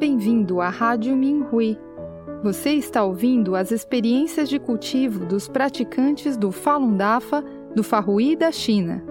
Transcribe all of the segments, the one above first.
Bem-vindo à Rádio Minhui. Você está ouvindo as experiências de cultivo dos praticantes do Falun Dafa do Farrui da China.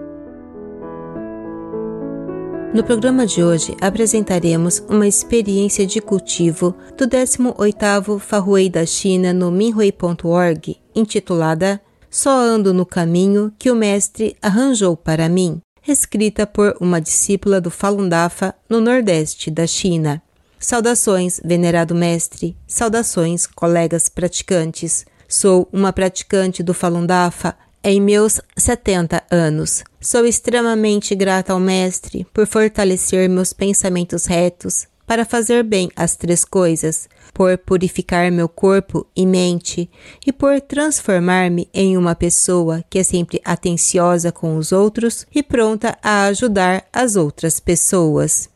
No programa de hoje apresentaremos uma experiência de cultivo do 18º Farrui da China no minhui.org, intitulada Só ando no caminho que o mestre arranjou para mim, escrita por uma discípula do Falun Dafa no nordeste da China. Saudações, venerado mestre, saudações, colegas praticantes. Sou uma praticante do Falun Dafa em meus 70 anos. Sou extremamente grata ao Mestre por fortalecer meus pensamentos retos para fazer bem as três coisas, por purificar meu corpo e mente e por transformar-me em uma pessoa que é sempre atenciosa com os outros e pronta a ajudar as outras pessoas.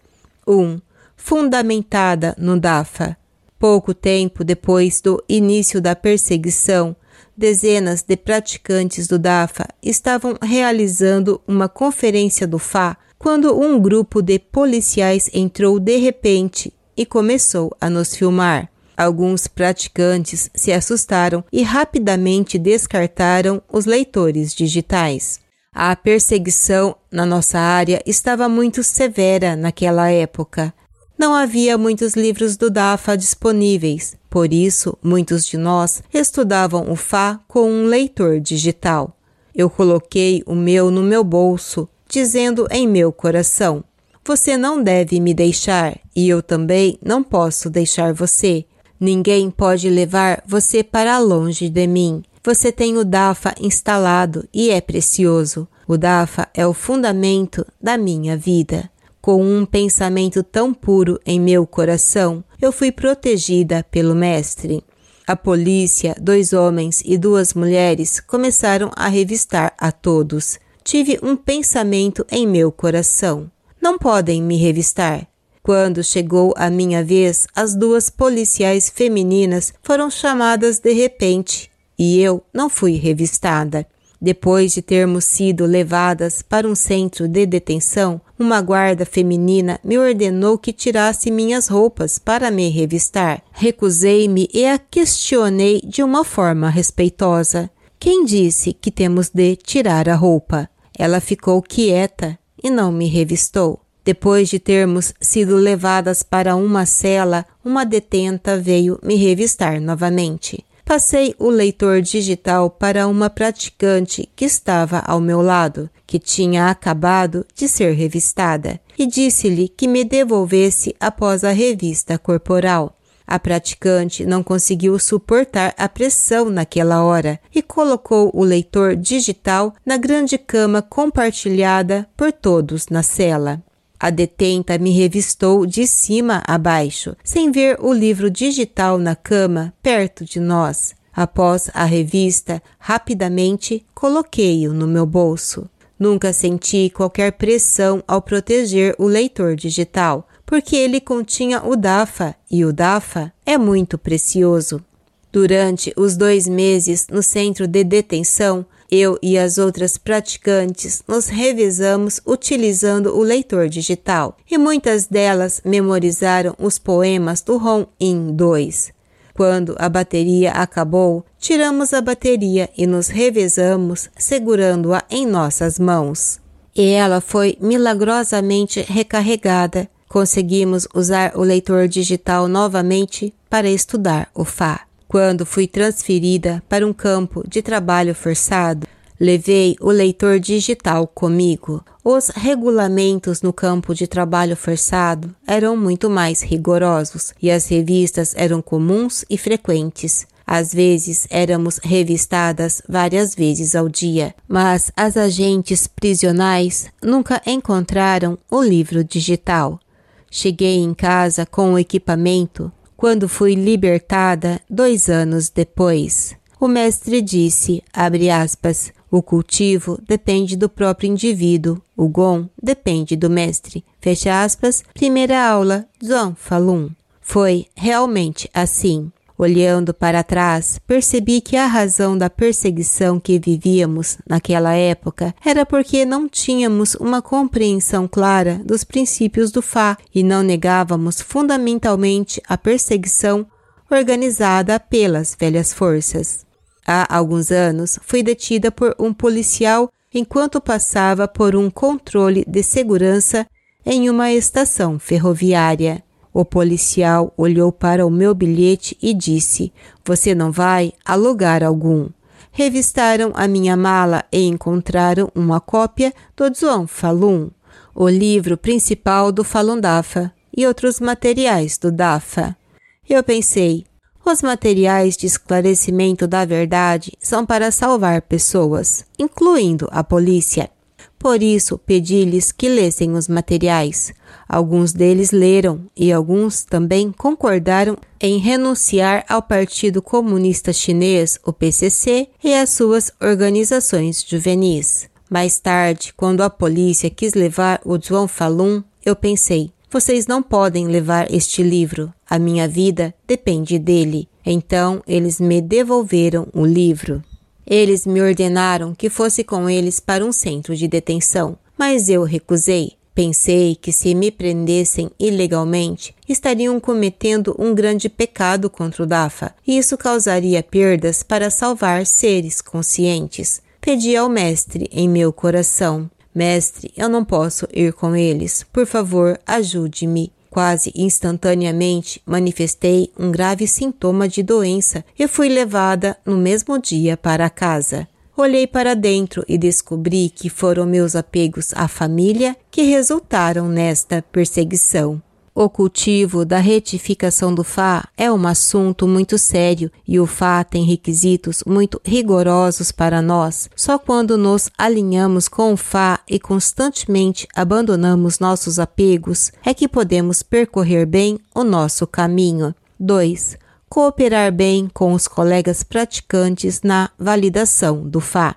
1. Um, fundamentada no DAFA. Pouco tempo depois do início da perseguição, dezenas de praticantes do DAFA estavam realizando uma conferência do FA quando um grupo de policiais entrou de repente e começou a nos filmar. Alguns praticantes se assustaram e rapidamente descartaram os leitores digitais. A perseguição na nossa área estava muito severa naquela época. Não havia muitos livros do DAFA disponíveis, por isso muitos de nós estudavam o Fá com um leitor digital. Eu coloquei o meu no meu bolso, dizendo em meu coração: Você não deve me deixar e eu também não posso deixar você. Ninguém pode levar você para longe de mim. Você tem o DAFA instalado e é precioso. O DAFA é o fundamento da minha vida. Com um pensamento tão puro em meu coração, eu fui protegida pelo Mestre. A polícia, dois homens e duas mulheres começaram a revistar a todos. Tive um pensamento em meu coração. Não podem me revistar. Quando chegou a minha vez, as duas policiais femininas foram chamadas de repente e eu não fui revistada. Depois de termos sido levadas para um centro de detenção, uma guarda feminina me ordenou que tirasse minhas roupas para me revistar. Recusei-me e a questionei de uma forma respeitosa. Quem disse que temos de tirar a roupa? Ela ficou quieta e não me revistou. Depois de termos sido levadas para uma cela, uma detenta veio me revistar novamente. Passei o leitor digital para uma praticante que estava ao meu lado, que tinha acabado de ser revistada, e disse-lhe que me devolvesse após a revista corporal. A praticante não conseguiu suportar a pressão naquela hora e colocou o leitor digital na grande cama compartilhada por todos na cela. A detenta me revistou de cima a baixo, sem ver o livro digital na cama perto de nós. Após a revista, rapidamente coloquei-o no meu bolso. Nunca senti qualquer pressão ao proteger o leitor digital, porque ele continha o DAFA e o DAFA é muito precioso. Durante os dois meses no centro de detenção, eu e as outras praticantes nos revezamos utilizando o leitor digital e muitas delas memorizaram os poemas do Ron In 2. Quando a bateria acabou, tiramos a bateria e nos revezamos segurando-a em nossas mãos. E ela foi milagrosamente recarregada. Conseguimos usar o leitor digital novamente para estudar o Fá. Quando fui transferida para um campo de trabalho forçado, levei o leitor digital comigo. Os regulamentos no campo de trabalho forçado eram muito mais rigorosos e as revistas eram comuns e frequentes. Às vezes éramos revistadas várias vezes ao dia, mas as agentes prisionais nunca encontraram o livro digital. Cheguei em casa com o equipamento quando fui libertada dois anos depois. O mestre disse, abre aspas, o cultivo depende do próprio indivíduo, o gon depende do mestre. Fecha aspas, primeira aula, Zhuang Falun. Foi realmente assim. Olhando para trás, percebi que a razão da perseguição que vivíamos naquela época era porque não tínhamos uma compreensão clara dos princípios do Fá e não negávamos fundamentalmente a perseguição organizada pelas velhas forças. Há alguns anos fui detida por um policial enquanto passava por um controle de segurança em uma estação ferroviária. O policial olhou para o meu bilhete e disse: Você não vai a lugar algum. Revistaram a minha mala e encontraram uma cópia do Zhuang Falun, o livro principal do Falun Dafa, e outros materiais do Dafa. Eu pensei: os materiais de esclarecimento da verdade são para salvar pessoas, incluindo a polícia. Por isso, pedi-lhes que lessem os materiais. Alguns deles leram e alguns também concordaram em renunciar ao Partido Comunista Chinês, o PCC, e às suas organizações juvenis. Mais tarde, quando a polícia quis levar o Zhuang Falun, eu pensei: vocês não podem levar este livro. A minha vida depende dele. Então eles me devolveram o livro. Eles me ordenaram que fosse com eles para um centro de detenção, mas eu recusei. Pensei que se me prendessem ilegalmente, estariam cometendo um grande pecado contra o Dafa, e isso causaria perdas para salvar seres conscientes. Pedi ao mestre em meu coração: Mestre, eu não posso ir com eles. Por favor, ajude-me. Quase instantaneamente manifestei um grave sintoma de doença e fui levada no mesmo dia para casa. Olhei para dentro e descobri que foram meus apegos à família que resultaram nesta perseguição. O cultivo da retificação do Fá é um assunto muito sério e o Fá tem requisitos muito rigorosos para nós. Só quando nos alinhamos com o Fá e constantemente abandonamos nossos apegos é que podemos percorrer bem o nosso caminho. 2. Cooperar bem com os colegas praticantes na validação do Fá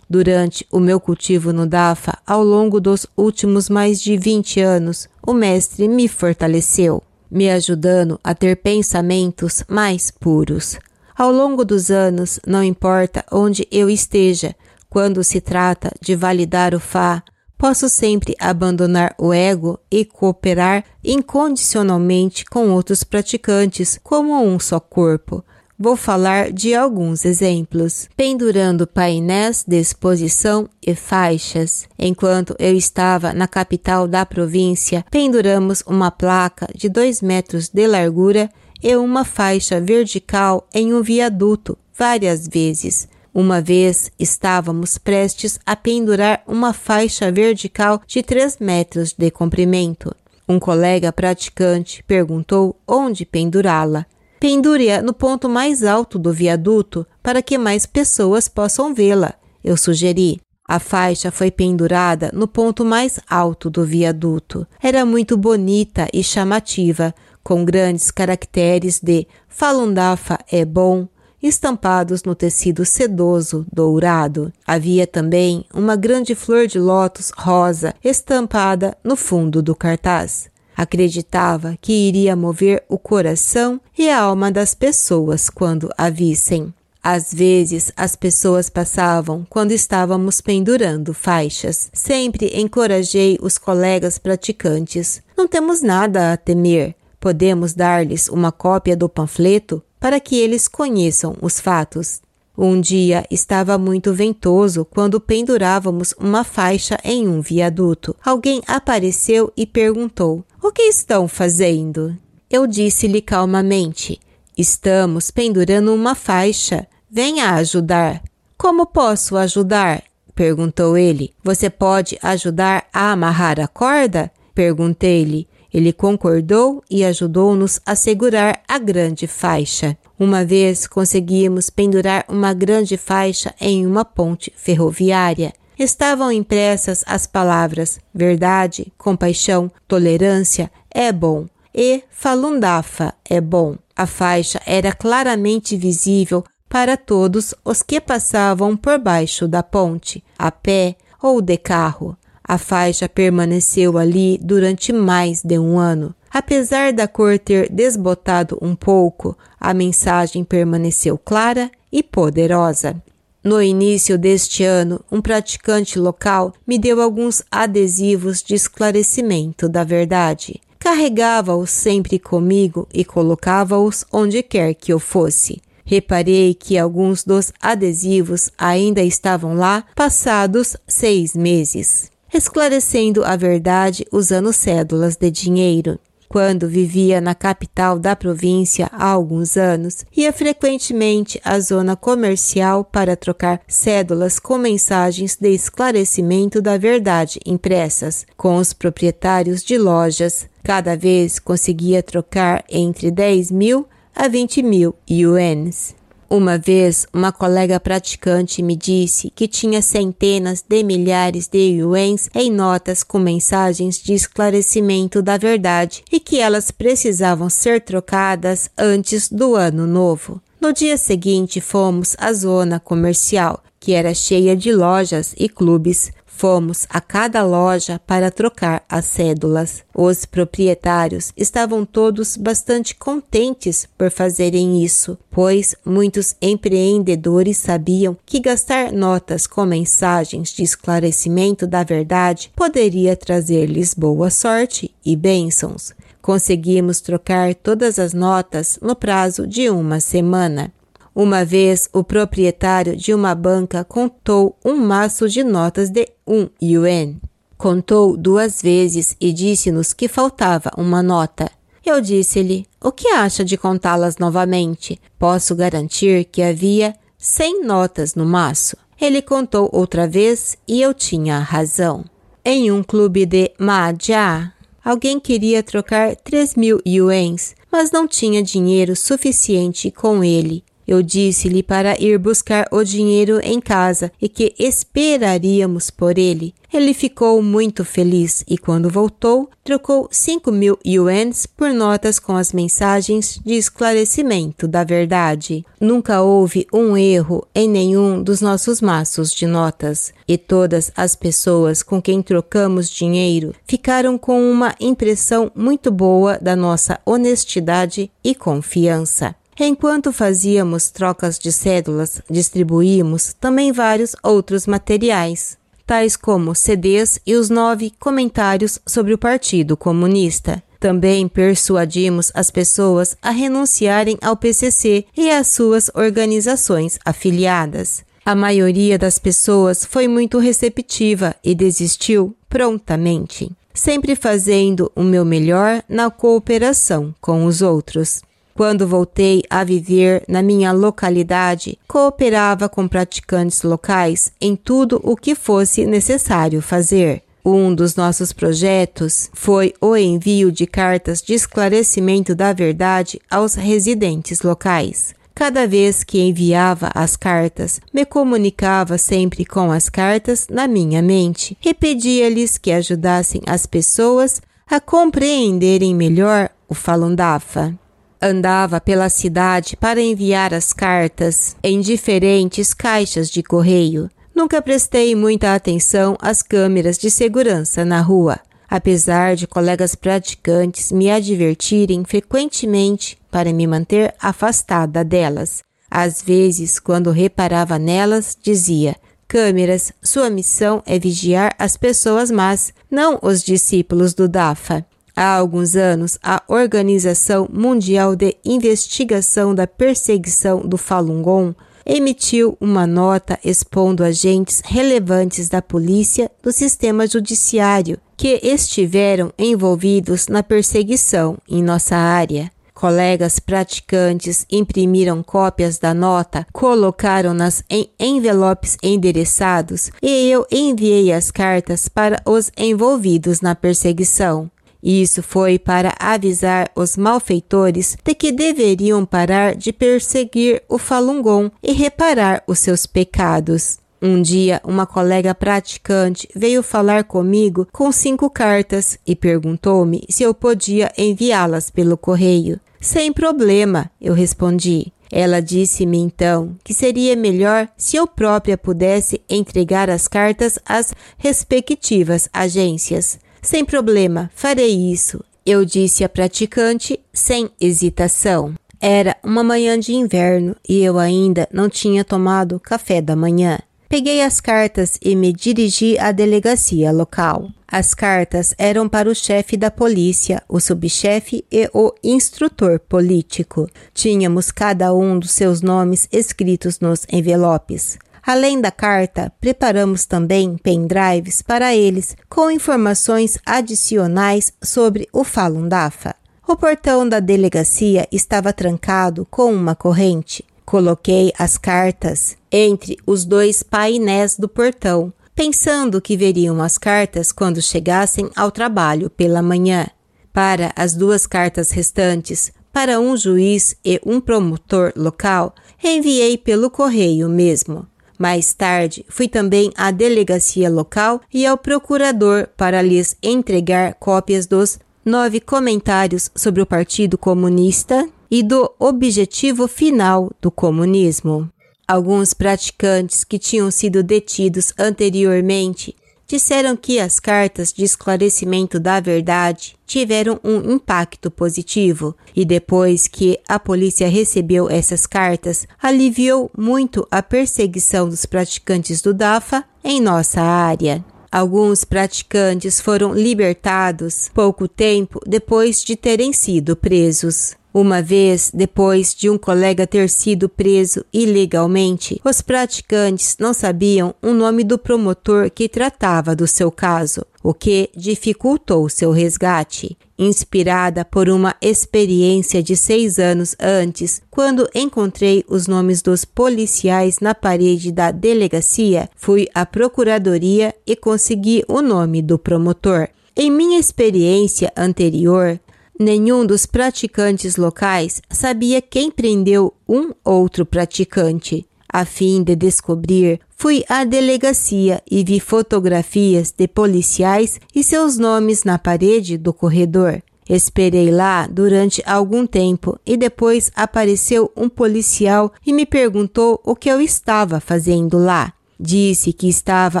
durante o meu cultivo no DAFA ao longo dos últimos mais de 20 anos, o mestre me fortaleceu, me ajudando a ter pensamentos mais puros. Ao longo dos anos, não importa onde eu esteja, quando se trata de validar o Fá, posso sempre abandonar o ego e cooperar incondicionalmente com outros praticantes como um só corpo, Vou falar de alguns exemplos, pendurando painéis de exposição e faixas. Enquanto eu estava na capital da província, penduramos uma placa de 2 metros de largura e uma faixa vertical em um viaduto várias vezes. Uma vez estávamos prestes a pendurar uma faixa vertical de 3 metros de comprimento. Um colega praticante perguntou onde pendurá-la. Pendure-a no ponto mais alto do viaduto para que mais pessoas possam vê-la, eu sugeri. A faixa foi pendurada no ponto mais alto do viaduto. Era muito bonita e chamativa, com grandes caracteres de Falun Dafa é bom, estampados no tecido sedoso dourado. Havia também uma grande flor de lótus rosa estampada no fundo do cartaz. Acreditava que iria mover o coração e a alma das pessoas quando a vissem. Às vezes, as pessoas passavam quando estávamos pendurando faixas. Sempre encorajei os colegas praticantes. Não temos nada a temer. Podemos dar-lhes uma cópia do panfleto para que eles conheçam os fatos. Um dia estava muito ventoso quando pendurávamos uma faixa em um viaduto. Alguém apareceu e perguntou: O que estão fazendo? Eu disse-lhe calmamente: Estamos pendurando uma faixa. Venha ajudar. Como posso ajudar? perguntou ele. Você pode ajudar a amarrar a corda? Perguntei-lhe. Ele concordou e ajudou-nos a segurar a grande faixa. Uma vez conseguimos pendurar uma grande faixa em uma ponte ferroviária. Estavam impressas as palavras verdade, compaixão, tolerância, é bom e Falun Dafa é bom. A faixa era claramente visível para todos os que passavam por baixo da ponte, a pé ou de carro. A faixa permaneceu ali durante mais de um ano. Apesar da cor ter desbotado um pouco, a mensagem permaneceu clara e poderosa. No início deste ano, um praticante local me deu alguns adesivos de esclarecimento da verdade. Carregava-os sempre comigo e colocava-os onde quer que eu fosse. Reparei que alguns dos adesivos ainda estavam lá passados seis meses, esclarecendo a verdade usando cédulas de dinheiro. Quando vivia na capital da província há alguns anos, ia frequentemente à zona comercial para trocar cédulas com mensagens de esclarecimento da verdade impressas com os proprietários de lojas. Cada vez conseguia trocar entre 10 mil a 20 mil ienes. Uma vez, uma colega praticante me disse que tinha centenas de milhares de yuans em notas com mensagens de esclarecimento da verdade e que elas precisavam ser trocadas antes do ano novo. No dia seguinte, fomos à zona comercial, que era cheia de lojas e clubes, Fomos a cada loja para trocar as cédulas. Os proprietários estavam todos bastante contentes por fazerem isso, pois muitos empreendedores sabiam que gastar notas com mensagens de esclarecimento da verdade poderia trazer-lhes boa sorte e bênçãos. Conseguimos trocar todas as notas no prazo de uma semana. Uma vez, o proprietário de uma banca contou um maço de notas de um yuan. Contou duas vezes e disse-nos que faltava uma nota. Eu disse-lhe: O que acha de contá-las novamente? Posso garantir que havia cem notas no maço. Ele contou outra vez e eu tinha razão. Em um clube de Mahjong, alguém queria trocar três mil yuans, mas não tinha dinheiro suficiente com ele eu disse-lhe para ir buscar o dinheiro em casa e que esperaríamos por ele. Ele ficou muito feliz e, quando voltou, trocou cinco mil yuans por notas com as mensagens de esclarecimento da verdade. Nunca houve um erro em nenhum dos nossos maços de notas, e todas as pessoas com quem trocamos dinheiro ficaram com uma impressão muito boa da nossa honestidade e confiança. Enquanto fazíamos trocas de cédulas, distribuímos também vários outros materiais, tais como CDs e os nove comentários sobre o Partido Comunista. Também persuadimos as pessoas a renunciarem ao PCC e às suas organizações afiliadas. A maioria das pessoas foi muito receptiva e desistiu prontamente, sempre fazendo o meu melhor na cooperação com os outros. Quando voltei a viver na minha localidade, cooperava com praticantes locais em tudo o que fosse necessário fazer. Um dos nossos projetos foi o envio de cartas de esclarecimento da verdade aos residentes locais. Cada vez que enviava as cartas, me comunicava sempre com as cartas na minha mente e pedia-lhes que ajudassem as pessoas a compreenderem melhor o Falun Dafa andava pela cidade para enviar as cartas em diferentes caixas de correio. Nunca prestei muita atenção às câmeras de segurança na rua, apesar de colegas praticantes me advertirem frequentemente para me manter afastada delas. Às vezes, quando reparava nelas, dizia: Câmeras, sua missão é vigiar as pessoas más, não os discípulos do DAFA. Há alguns anos, a Organização Mundial de Investigação da Perseguição do Falun Gong emitiu uma nota expondo agentes relevantes da polícia do sistema judiciário que estiveram envolvidos na perseguição em nossa área. Colegas praticantes imprimiram cópias da nota, colocaram-nas em envelopes endereçados e eu enviei as cartas para os envolvidos na perseguição. Isso foi para avisar os malfeitores de que deveriam parar de perseguir o Falun Gong e reparar os seus pecados. Um dia, uma colega praticante veio falar comigo com cinco cartas e perguntou-me se eu podia enviá-las pelo correio. Sem problema, eu respondi. Ela disse-me então que seria melhor se eu própria pudesse entregar as cartas às respectivas agências. Sem problema, farei isso. Eu disse a praticante sem hesitação. Era uma manhã de inverno e eu ainda não tinha tomado café da manhã. Peguei as cartas e me dirigi à delegacia local. As cartas eram para o chefe da polícia, o subchefe e o instrutor político. Tínhamos cada um dos seus nomes escritos nos envelopes. Além da carta, preparamos também pendrives para eles com informações adicionais sobre o Falun Dafa. O portão da delegacia estava trancado com uma corrente. Coloquei as cartas entre os dois painéis do portão, pensando que veriam as cartas quando chegassem ao trabalho pela manhã. Para as duas cartas restantes, para um juiz e um promotor local, enviei pelo correio mesmo. Mais tarde, fui também à delegacia local e ao procurador para lhes entregar cópias dos nove comentários sobre o Partido Comunista e do objetivo final do comunismo. Alguns praticantes que tinham sido detidos anteriormente disseram que as cartas de esclarecimento da verdade tiveram um impacto positivo e depois que a polícia recebeu essas cartas, aliviou muito a perseguição dos praticantes do DAFA em nossa área. Alguns praticantes foram libertados pouco tempo depois de terem sido presos. Uma vez depois de um colega ter sido preso ilegalmente, os praticantes não sabiam o nome do promotor que tratava do seu caso, o que dificultou seu resgate. Inspirada por uma experiência de seis anos antes, quando encontrei os nomes dos policiais na parede da delegacia, fui à procuradoria e consegui o nome do promotor. Em minha experiência anterior, Nenhum dos praticantes locais sabia quem prendeu um outro praticante. A fim de descobrir, fui à delegacia e vi fotografias de policiais e seus nomes na parede do corredor. Esperei lá durante algum tempo e depois apareceu um policial e me perguntou o que eu estava fazendo lá. Disse que estava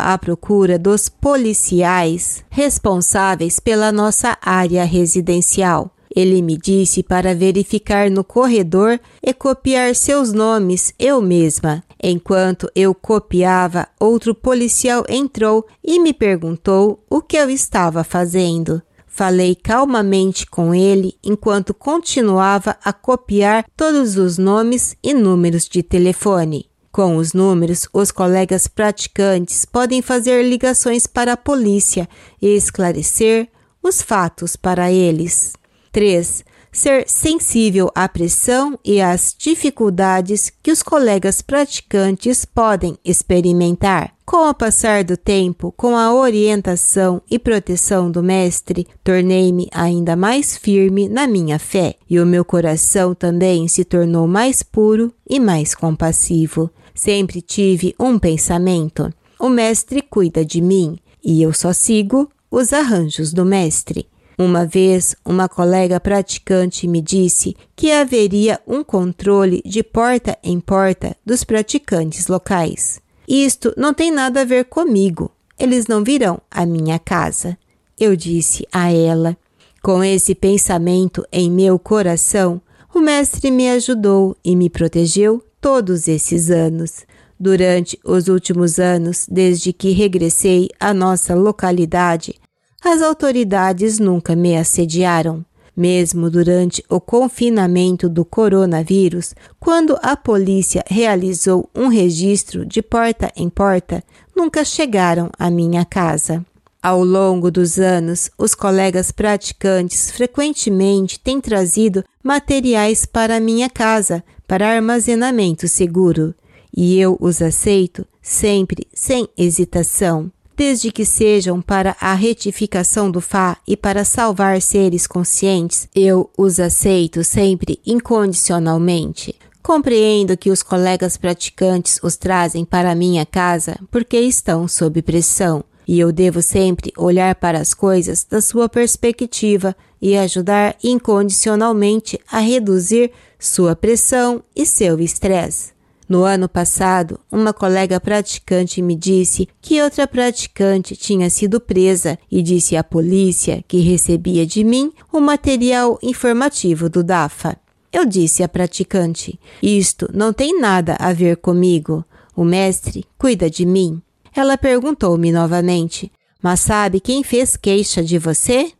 à procura dos policiais responsáveis pela nossa área residencial. Ele me disse para verificar no corredor e copiar seus nomes eu mesma. Enquanto eu copiava, outro policial entrou e me perguntou o que eu estava fazendo. Falei calmamente com ele enquanto continuava a copiar todos os nomes e números de telefone. Com os números, os colegas praticantes podem fazer ligações para a polícia e esclarecer os fatos para eles. 3. Ser sensível à pressão e às dificuldades que os colegas praticantes podem experimentar. Com o passar do tempo, com a orientação e proteção do Mestre, tornei-me ainda mais firme na minha fé, e o meu coração também se tornou mais puro e mais compassivo. Sempre tive um pensamento: o mestre cuida de mim e eu só sigo os arranjos do mestre. Uma vez, uma colega praticante me disse que haveria um controle de porta em porta dos praticantes locais. Isto não tem nada a ver comigo. Eles não virão à minha casa. Eu disse a ela. Com esse pensamento em meu coração, o mestre me ajudou e me protegeu todos esses anos. Durante os últimos anos, desde que regressei à nossa localidade, as autoridades nunca me assediaram. Mesmo durante o confinamento do coronavírus, quando a polícia realizou um registro de porta em porta, nunca chegaram à minha casa. Ao longo dos anos, os colegas praticantes frequentemente têm trazido materiais para minha casa para armazenamento seguro, e eu os aceito sempre sem hesitação, desde que sejam para a retificação do Fá e para salvar seres conscientes, eu os aceito sempre incondicionalmente. Compreendo que os colegas praticantes os trazem para minha casa porque estão sob pressão, e eu devo sempre olhar para as coisas da sua perspectiva e ajudar incondicionalmente a reduzir sua pressão e seu estresse. No ano passado, uma colega praticante me disse que outra praticante tinha sido presa e disse à polícia que recebia de mim o material informativo do DAFA. Eu disse à praticante: Isto não tem nada a ver comigo. O mestre cuida de mim. Ela perguntou-me novamente: Mas sabe quem fez queixa de você?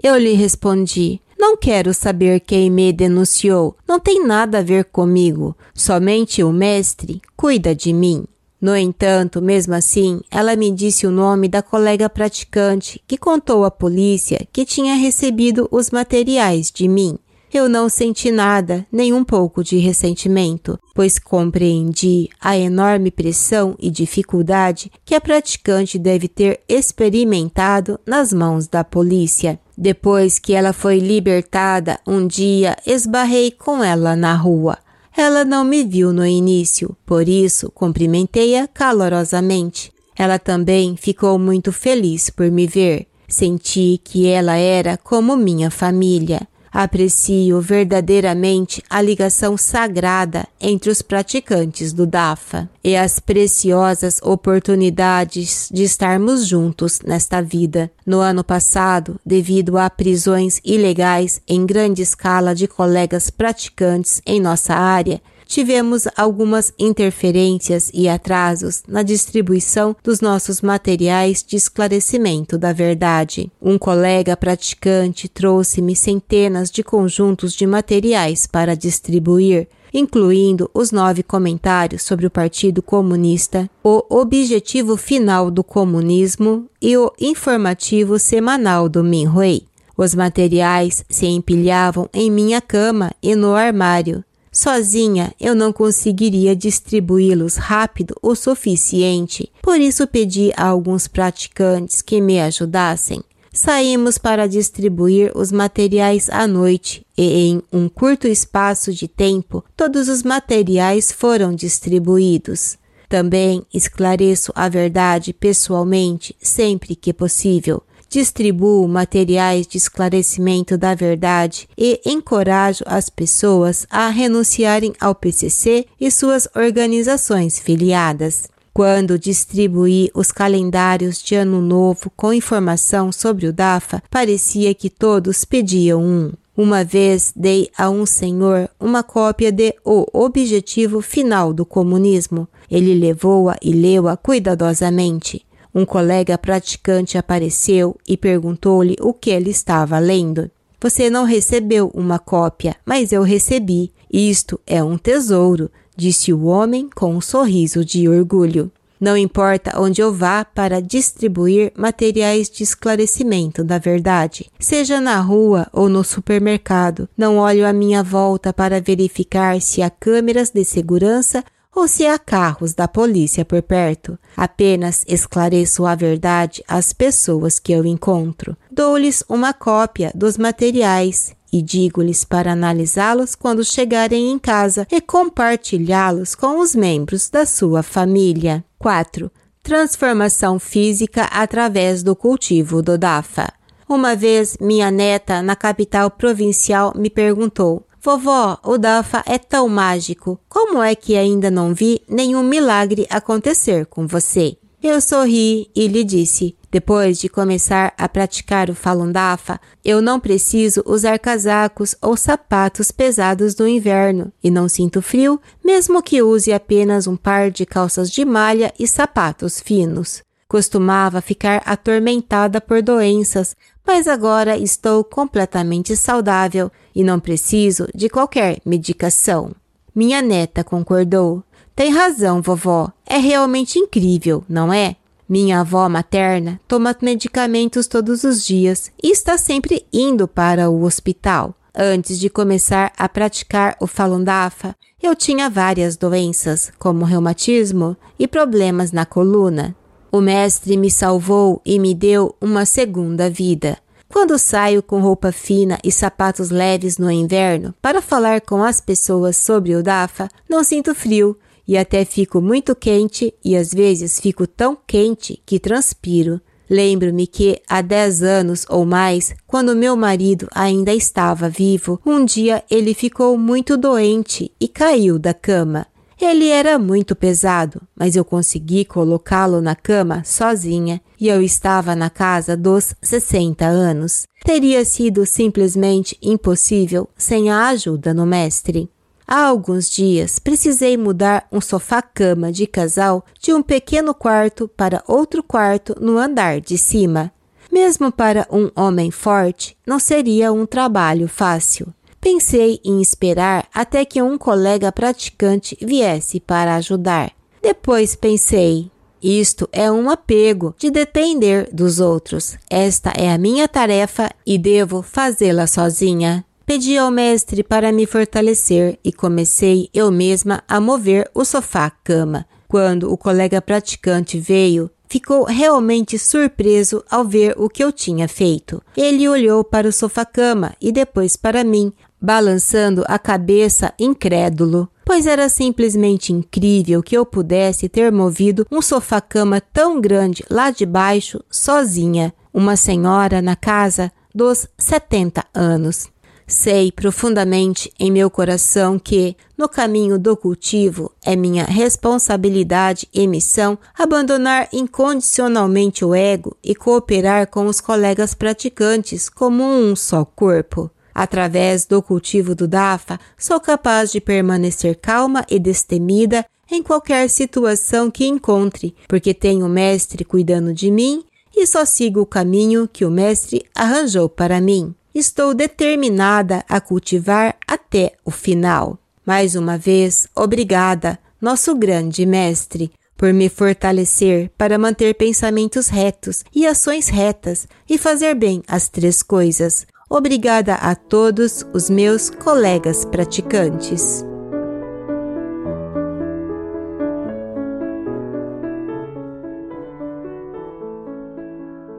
Eu lhe respondi: não quero saber quem me denunciou. Não tem nada a ver comigo. Somente o mestre cuida de mim. No entanto, mesmo assim, ela me disse o nome da colega praticante que contou à polícia que tinha recebido os materiais de mim. Eu não senti nada, nem um pouco de ressentimento, pois compreendi a enorme pressão e dificuldade que a praticante deve ter experimentado nas mãos da polícia. Depois que ela foi libertada, um dia esbarrei com ela na rua. Ela não me viu no início, por isso cumprimentei-a calorosamente. Ela também ficou muito feliz por me ver. Senti que ela era como minha família. Aprecio verdadeiramente a ligação sagrada entre os praticantes do DAFA e as preciosas oportunidades de estarmos juntos nesta vida. No ano passado, devido a prisões ilegais em grande escala de colegas praticantes em nossa área, tivemos algumas interferências e atrasos na distribuição dos nossos materiais de esclarecimento da verdade. Um colega praticante trouxe-me centenas de conjuntos de materiais para distribuir, incluindo os nove comentários sobre o Partido Comunista, o objetivo final do comunismo e o informativo semanal do Minhui. Os materiais se empilhavam em minha cama e no armário. Sozinha eu não conseguiria distribuí-los rápido o suficiente, por isso pedi a alguns praticantes que me ajudassem. Saímos para distribuir os materiais à noite e, em um curto espaço de tempo, todos os materiais foram distribuídos. Também esclareço a verdade pessoalmente sempre que possível distribuo materiais de esclarecimento da verdade e encorajo as pessoas a renunciarem ao PCC e suas organizações filiadas. Quando distribuí os calendários de Ano Novo com informação sobre o DAFA, parecia que todos pediam um. Uma vez dei a um senhor uma cópia de O Objetivo Final do Comunismo. Ele levou-a e leu-a cuidadosamente. Um colega praticante apareceu e perguntou-lhe o que ele estava lendo. Você não recebeu uma cópia, mas eu recebi. Isto é um tesouro, disse o homem com um sorriso de orgulho. Não importa onde eu vá para distribuir materiais de esclarecimento da verdade, seja na rua ou no supermercado, não olho à minha volta para verificar se há câmeras de segurança ou se há carros da polícia por perto. Apenas esclareço a verdade às pessoas que eu encontro. Dou-lhes uma cópia dos materiais e digo-lhes para analisá-los quando chegarem em casa e compartilhá-los com os membros da sua família. 4. Transformação física através do cultivo do DAFA. Uma vez, minha neta, na capital provincial, me perguntou: Vovó, o Dafa é tão mágico. Como é que ainda não vi nenhum milagre acontecer com você? Eu sorri e lhe disse: depois de começar a praticar o Falun Dafa, eu não preciso usar casacos ou sapatos pesados no inverno e não sinto frio, mesmo que use apenas um par de calças de malha e sapatos finos. Costumava ficar atormentada por doenças, mas agora estou completamente saudável e não preciso de qualquer medicação. Minha neta concordou. Tem razão, vovó. É realmente incrível, não é? Minha avó materna toma medicamentos todos os dias e está sempre indo para o hospital. Antes de começar a praticar o Falun Dafa, eu tinha várias doenças, como reumatismo e problemas na coluna. O mestre me salvou e me deu uma segunda vida. Quando saio com roupa fina e sapatos leves no inverno para falar com as pessoas sobre o DAFA, não sinto frio e até fico muito quente e às vezes fico tão quente que transpiro. Lembro-me que há dez anos ou mais, quando meu marido ainda estava vivo, um dia ele ficou muito doente e caiu da cama. Ele era muito pesado, mas eu consegui colocá-lo na cama sozinha e eu estava na casa dos 60 anos. Teria sido simplesmente impossível sem a ajuda do mestre. Há alguns dias precisei mudar um sofá-cama de casal de um pequeno quarto para outro quarto no andar de cima. Mesmo para um homem forte, não seria um trabalho fácil. Pensei em esperar até que um colega praticante viesse para ajudar. Depois pensei: isto é um apego de depender dos outros. Esta é a minha tarefa e devo fazê-la sozinha. Pedi ao mestre para me fortalecer e comecei eu mesma a mover o sofá-cama. Quando o colega praticante veio, ficou realmente surpreso ao ver o que eu tinha feito. Ele olhou para o sofá-cama e depois para mim, balançando a cabeça incrédulo, pois era simplesmente incrível que eu pudesse ter movido um sofá-cama tão grande lá de baixo sozinha, uma senhora na casa dos 70 anos. Sei profundamente em meu coração que, no caminho do cultivo, é minha responsabilidade e missão abandonar incondicionalmente o ego e cooperar com os colegas praticantes como um só corpo. Através do cultivo do DAFA, sou capaz de permanecer calma e destemida em qualquer situação que encontre, porque tenho o Mestre cuidando de mim e só sigo o caminho que o Mestre arranjou para mim. Estou determinada a cultivar até o final. Mais uma vez, obrigada, nosso grande Mestre, por me fortalecer para manter pensamentos retos e ações retas e fazer bem as três coisas. Obrigada a todos os meus colegas praticantes.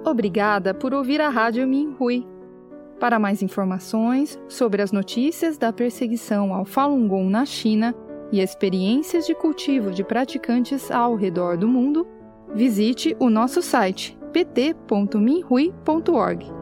Obrigada por ouvir a Rádio Minhui. Para mais informações sobre as notícias da perseguição ao Falun Gong na China e experiências de cultivo de praticantes ao redor do mundo, visite o nosso site pt.minhui.org.